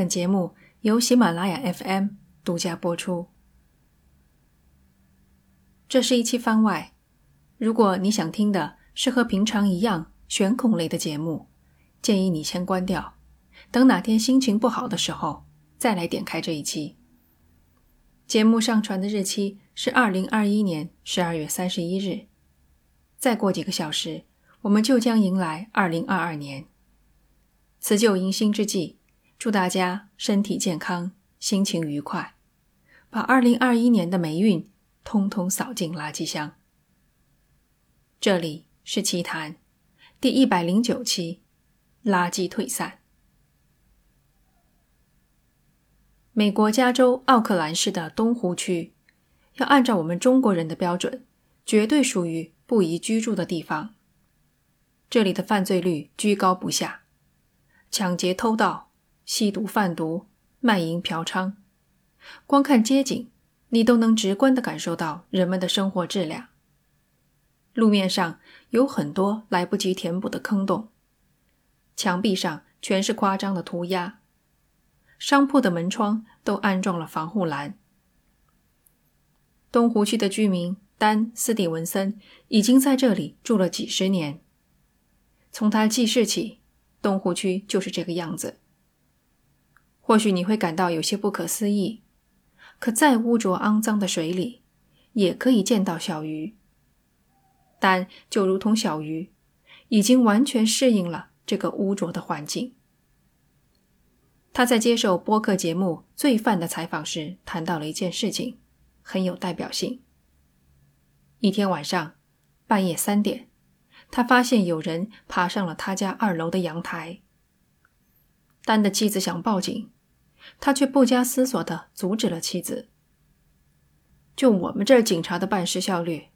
本节目由喜马拉雅 FM 独家播出。这是一期番外，如果你想听的是和平常一样悬恐类的节目，建议你先关掉，等哪天心情不好的时候再来点开这一期。节目上传的日期是二零二一年十二月三十一日，再过几个小时，我们就将迎来二零二二年。辞旧迎新之际，祝大家身体健康，心情愉快，把二零二一年的霉运通通扫进垃圾箱。这里是奇谈第一百零九期，垃圾退散。美国加州奥克兰市的东湖区，要按照我们中国人的标准，绝对属于不宜居住的地方。这里的犯罪率居高不下，抢劫、偷盗、吸毒、贩毒、卖淫、嫖娼，光看街景，你都能直观的感受到人们的生活质量。路面上有很多来不及填补的坑洞，墙壁上全是夸张的涂鸦。商铺的门窗都安装了防护栏。东湖区的居民丹·斯蒂文森已经在这里住了几十年。从他记事起，东湖区就是这个样子。或许你会感到有些不可思议，可再污浊肮脏的水里，也可以见到小鱼。丹就如同小鱼，已经完全适应了这个污浊的环境。他在接受播客节目《罪犯》的采访时谈到了一件事情，很有代表性。一天晚上，半夜三点，他发现有人爬上了他家二楼的阳台。丹的妻子想报警，他却不加思索地阻止了妻子。就我们这警察的办事效率，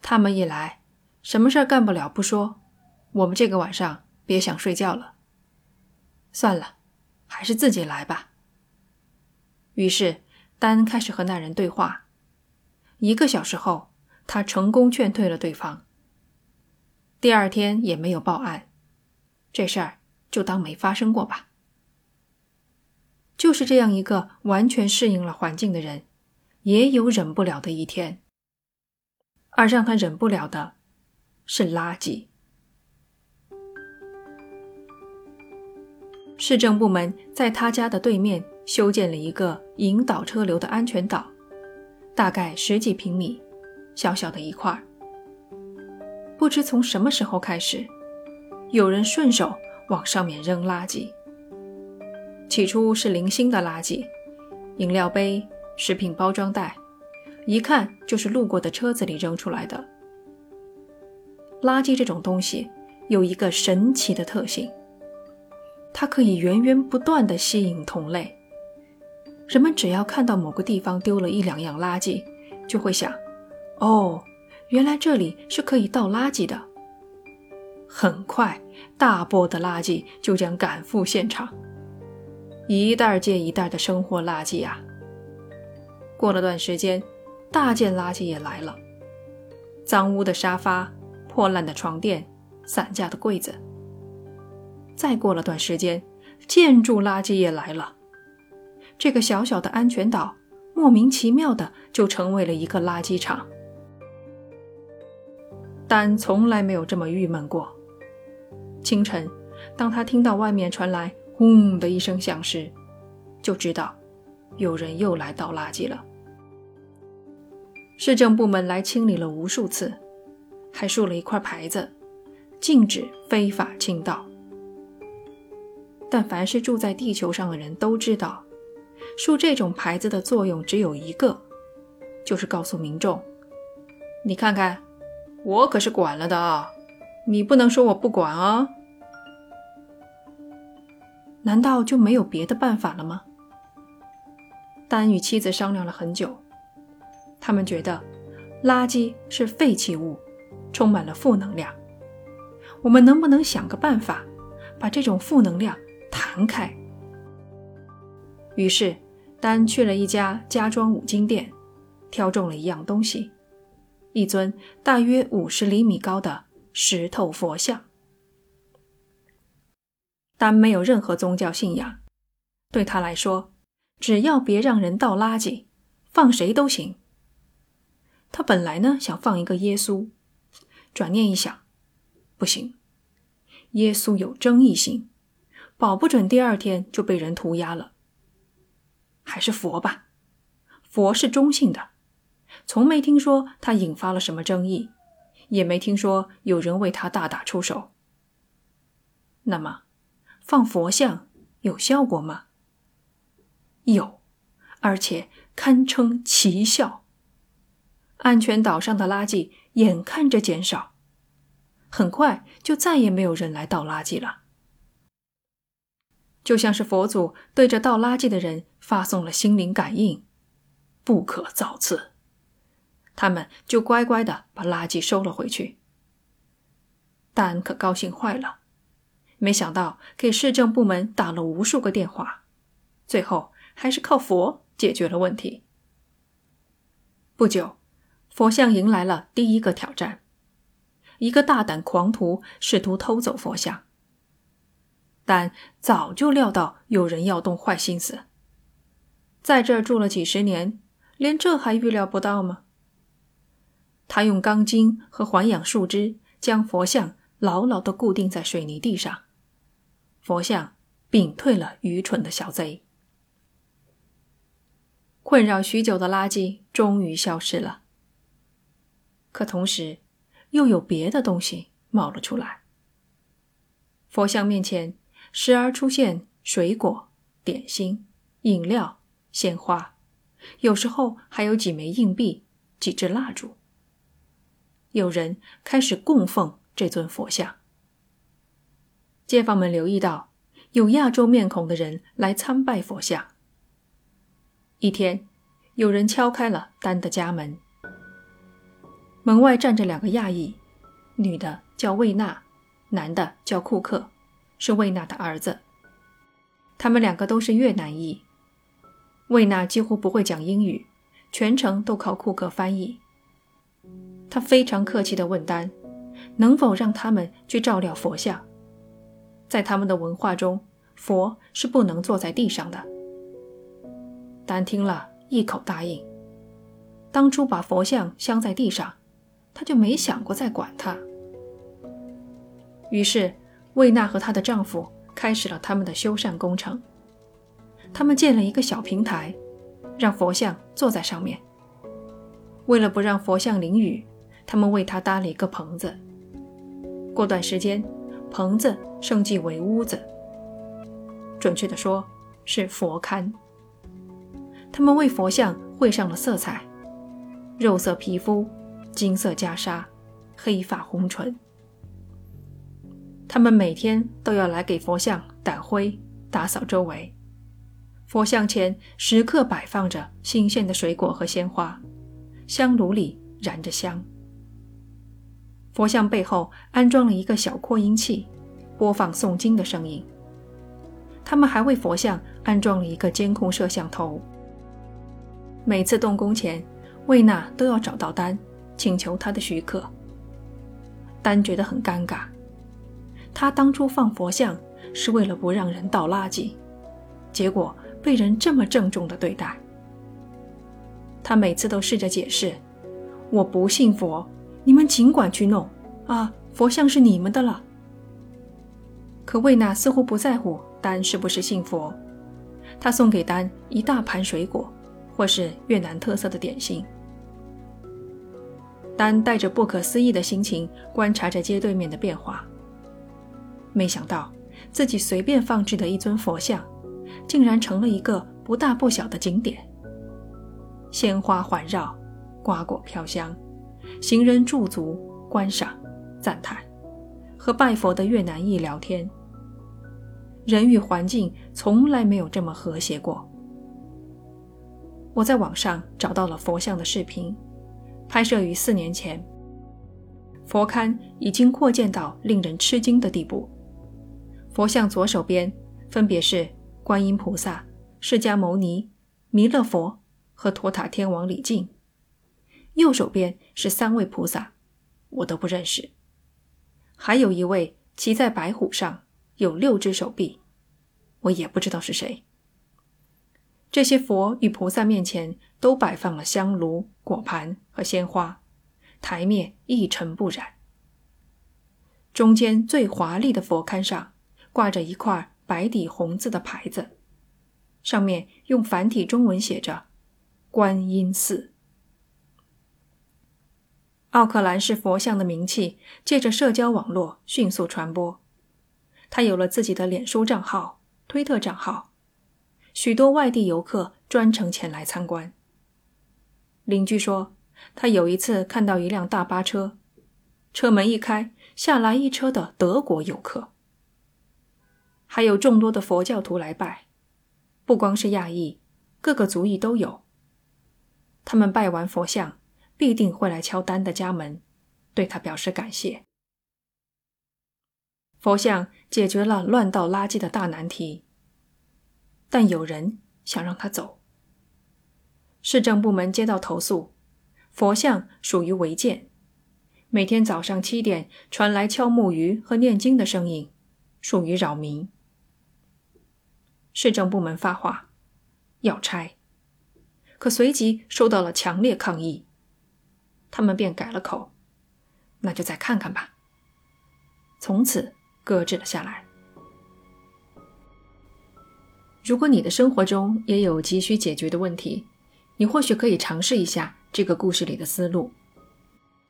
他们一来，什么事儿干不了不说，我们这个晚上别想睡觉了。算了。还是自己来吧。于是，丹开始和那人对话。一个小时后，他成功劝退了对方。第二天也没有报案，这事儿就当没发生过吧。就是这样一个完全适应了环境的人，也有忍不了的一天。而让他忍不了的，是垃圾。市政部门在他家的对面修建了一个引导车流的安全岛，大概十几平米，小小的一块儿。不知从什么时候开始，有人顺手往上面扔垃圾。起初是零星的垃圾，饮料杯、食品包装袋，一看就是路过的车子里扔出来的。垃圾这种东西有一个神奇的特性。它可以源源不断地吸引同类。人们只要看到某个地方丢了一两样垃圾，就会想：“哦，原来这里是可以倒垃圾的。”很快，大波的垃圾就将赶赴现场，一袋接一袋的生活垃圾啊！过了段时间，大件垃圾也来了：脏污的沙发、破烂的床垫、散架的柜子。再过了段时间，建筑垃圾也来了。这个小小的安全岛，莫名其妙的就成为了一个垃圾场。丹从来没有这么郁闷过。清晨，当他听到外面传来“轰”的一声响时，就知道有人又来倒垃圾了。市政部门来清理了无数次，还竖了一块牌子，禁止非法倾倒。但凡是住在地球上的人都知道，竖这种牌子的作用只有一个，就是告诉民众：“你看看，我可是管了的啊，你不能说我不管啊。”难道就没有别的办法了吗？丹与妻子商量了很久，他们觉得垃圾是废弃物，充满了负能量。我们能不能想个办法，把这种负能量？弹开。于是，丹去了一家家装五金店，挑中了一样东西——一尊大约五十厘米高的石头佛像。但没有任何宗教信仰，对他来说，只要别让人倒垃圾，放谁都行。他本来呢想放一个耶稣，转念一想，不行，耶稣有争议性，保不准第二天就被人涂鸦了。还是佛吧，佛是中性的，从没听说他引发了什么争议，也没听说有人为他大打出手。那么，放佛像有效果吗？有，而且堪称奇效。安全岛上的垃圾眼看着减少，很快就再也没有人来倒垃圾了。就像是佛祖对着倒垃圾的人发送了心灵感应，不可造次，他们就乖乖的把垃圾收了回去。丹可高兴坏了，没想到给市政部门打了无数个电话，最后还是靠佛解决了问题。不久。佛像迎来了第一个挑战，一个大胆狂徒试图偷走佛像，但早就料到有人要动坏心思。在这儿住了几十年，连这还预料不到吗？他用钢筋和环氧树枝将佛像牢牢地固定在水泥地上，佛像屏退了愚蠢的小贼。困扰许久的垃圾终于消失了。可同时，又有别的东西冒了出来。佛像面前时而出现水果、点心、饮料、鲜花，有时候还有几枚硬币、几支蜡烛。有人开始供奉这尊佛像。街坊们留意到，有亚洲面孔的人来参拜佛像。一天，有人敲开了丹的家门。门外站着两个亚裔，女的叫魏娜，男的叫库克，是魏娜的儿子。他们两个都是越南裔。魏娜几乎不会讲英语，全程都靠库克翻译。他非常客气地问丹：“能否让他们去照料佛像？在他们的文化中，佛是不能坐在地上的。”丹听了一口答应。当初把佛像镶在地上。她就没想过再管他。于是，魏娜和她的丈夫开始了他们的修缮工程。他们建了一个小平台，让佛像坐在上面。为了不让佛像淋雨，他们为它搭了一个棚子。过段时间，棚子升级为屋子，准确的说是佛龛。他们为佛像绘上了色彩，肉色皮肤。金色袈裟，黑发红唇。他们每天都要来给佛像掸灰、打扫周围。佛像前时刻摆放着新鲜的水果和鲜花，香炉里燃着香。佛像背后安装了一个小扩音器，播放诵经的声音。他们还为佛像安装了一个监控摄像头。每次动工前，魏娜都要找到丹。请求他的许可，丹觉得很尴尬。他当初放佛像是为了不让人倒垃圾，结果被人这么郑重的对待。他每次都试着解释：“我不信佛，你们尽管去弄啊，佛像是你们的了。”可魏娜似乎不在乎丹是不是信佛，她送给丹一大盘水果，或是越南特色的点心。丹带着不可思议的心情观察着街对面的变化，没想到自己随便放置的一尊佛像，竟然成了一个不大不小的景点。鲜花环绕，瓜果飘香，行人驻足观赏、赞叹，和拜佛的越南裔聊天。人与环境从来没有这么和谐过。我在网上找到了佛像的视频。拍摄于四年前，佛龛已经扩建到令人吃惊的地步。佛像左手边分别是观音菩萨、释迦牟尼、弥勒佛和托塔天王李靖，右手边是三位菩萨，我都不认识。还有一位骑在白虎上，有六只手臂，我也不知道是谁。这些佛与菩萨面前都摆放了香炉、果盘和鲜花，台面一尘不染。中间最华丽的佛龛上挂着一块白底红字的牌子，上面用繁体中文写着“观音寺”。奥克兰式佛像的名气借着社交网络迅速传播，他有了自己的脸书账号、推特账号，许多外地游客专程前来参观。邻居说，他有一次看到一辆大巴车，车门一开，下来一车的德国游客，还有众多的佛教徒来拜，不光是亚裔，各个族裔都有。他们拜完佛像。必定会来敲丹的家门，对他表示感谢。佛像解决了乱倒垃圾的大难题，但有人想让他走。市政部门接到投诉，佛像属于违建，每天早上七点传来敲木鱼和念经的声音，属于扰民。市政部门发话要拆，可随即收到了强烈抗议。他们便改了口，那就再看看吧。从此搁置了下来。如果你的生活中也有急需解决的问题，你或许可以尝试一下这个故事里的思路，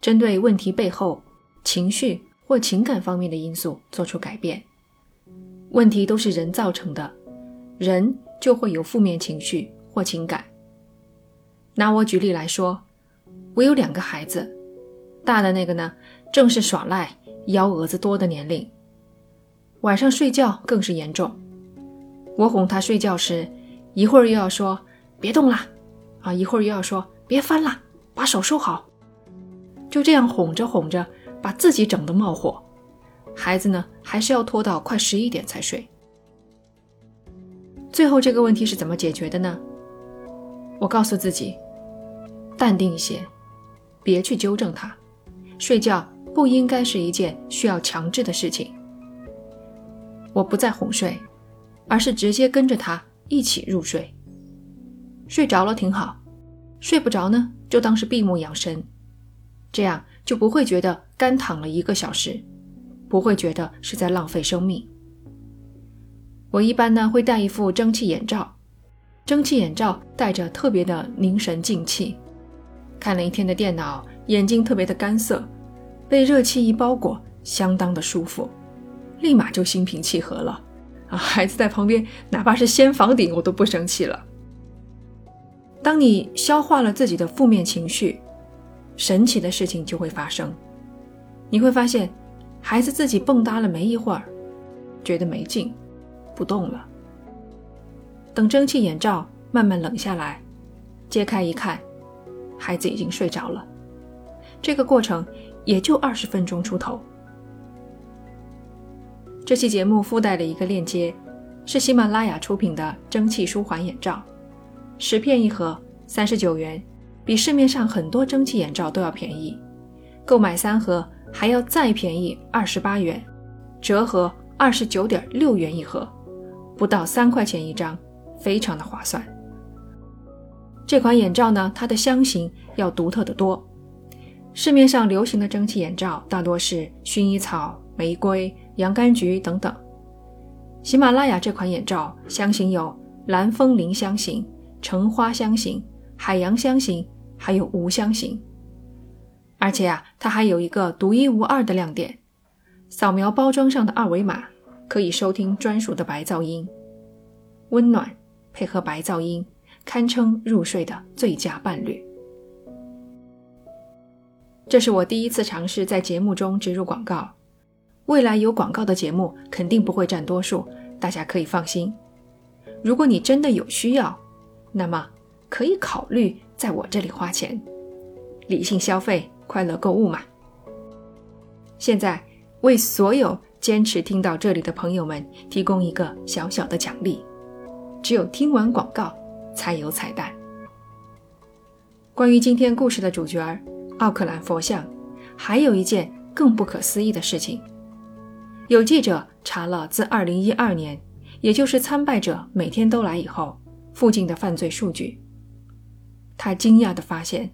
针对问题背后情绪或情感方面的因素做出改变。问题都是人造成的，人就会有负面情绪或情感。拿我举例来说。我有两个孩子，大的那个呢，正是耍赖、幺蛾子多的年龄。晚上睡觉更是严重。我哄他睡觉时，一会儿又要说别动啦，啊，一会儿又要说别翻啦，把手收好。就这样哄着哄着，把自己整得冒火。孩子呢，还是要拖到快十一点才睡。最后这个问题是怎么解决的呢？我告诉自己，淡定一些。别去纠正他，睡觉不应该是一件需要强制的事情。我不再哄睡，而是直接跟着他一起入睡。睡着了挺好，睡不着呢就当是闭目养神，这样就不会觉得干躺了一个小时，不会觉得是在浪费生命。我一般呢会戴一副蒸汽眼罩，蒸汽眼罩戴着特别的凝神静气。看了一天的电脑，眼睛特别的干涩，被热气一包裹，相当的舒服，立马就心平气和了。啊，孩子在旁边，哪怕是掀房顶，我都不生气了。当你消化了自己的负面情绪，神奇的事情就会发生。你会发现，孩子自己蹦跶了没一会儿，觉得没劲，不动了。等蒸汽眼罩慢慢冷下来，揭开一看。孩子已经睡着了，这个过程也就二十分钟出头。这期节目附带的一个链接，是喜马拉雅出品的蒸汽舒缓眼罩，十片一盒，三十九元，比市面上很多蒸汽眼罩都要便宜。购买三盒还要再便宜二十八元，折合二十九点六元一盒，不到三块钱一张，非常的划算。这款眼罩呢，它的香型要独特的多。市面上流行的蒸汽眼罩大多是薰衣草、玫瑰、洋甘菊等等。喜马拉雅这款眼罩香型有蓝风铃香型、橙花香型、海洋香型，还有无香型。而且啊，它还有一个独一无二的亮点：扫描包装上的二维码，可以收听专属的白噪音，温暖配合白噪音。堪称入睡的最佳伴侣。这是我第一次尝试在节目中植入广告，未来有广告的节目肯定不会占多数，大家可以放心。如果你真的有需要，那么可以考虑在我这里花钱，理性消费，快乐购物嘛。现在为所有坚持听到这里的朋友们提供一个小小的奖励，只有听完广告。才有彩蛋。关于今天故事的主角奥克兰佛像，还有一件更不可思议的事情。有记者查了自2012年，也就是参拜者每天都来以后，附近的犯罪数据。他惊讶地发现，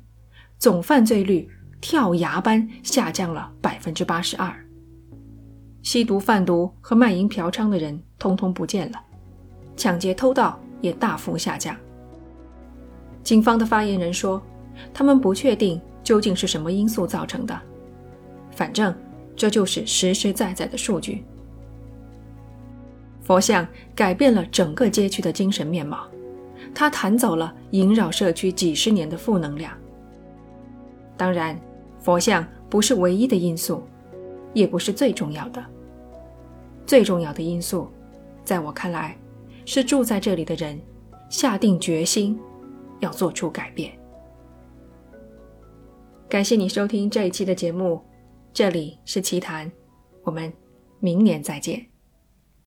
总犯罪率跳崖般下降了百分之八十二。吸毒、贩毒和卖淫嫖娼的人通通不见了，抢劫、偷盗也大幅下降。警方的发言人说，他们不确定究竟是什么因素造成的，反正这就是实实在在的数据。佛像改变了整个街区的精神面貌。它弹走了萦绕社区几十年的负能量。当然，佛像不是唯一的因素，也不是最重要的。最重要的因素，在我看来，是住在这里的人下定决心要做出改变。感谢你收听这一期的节目，这里是奇谈，我们明年再见。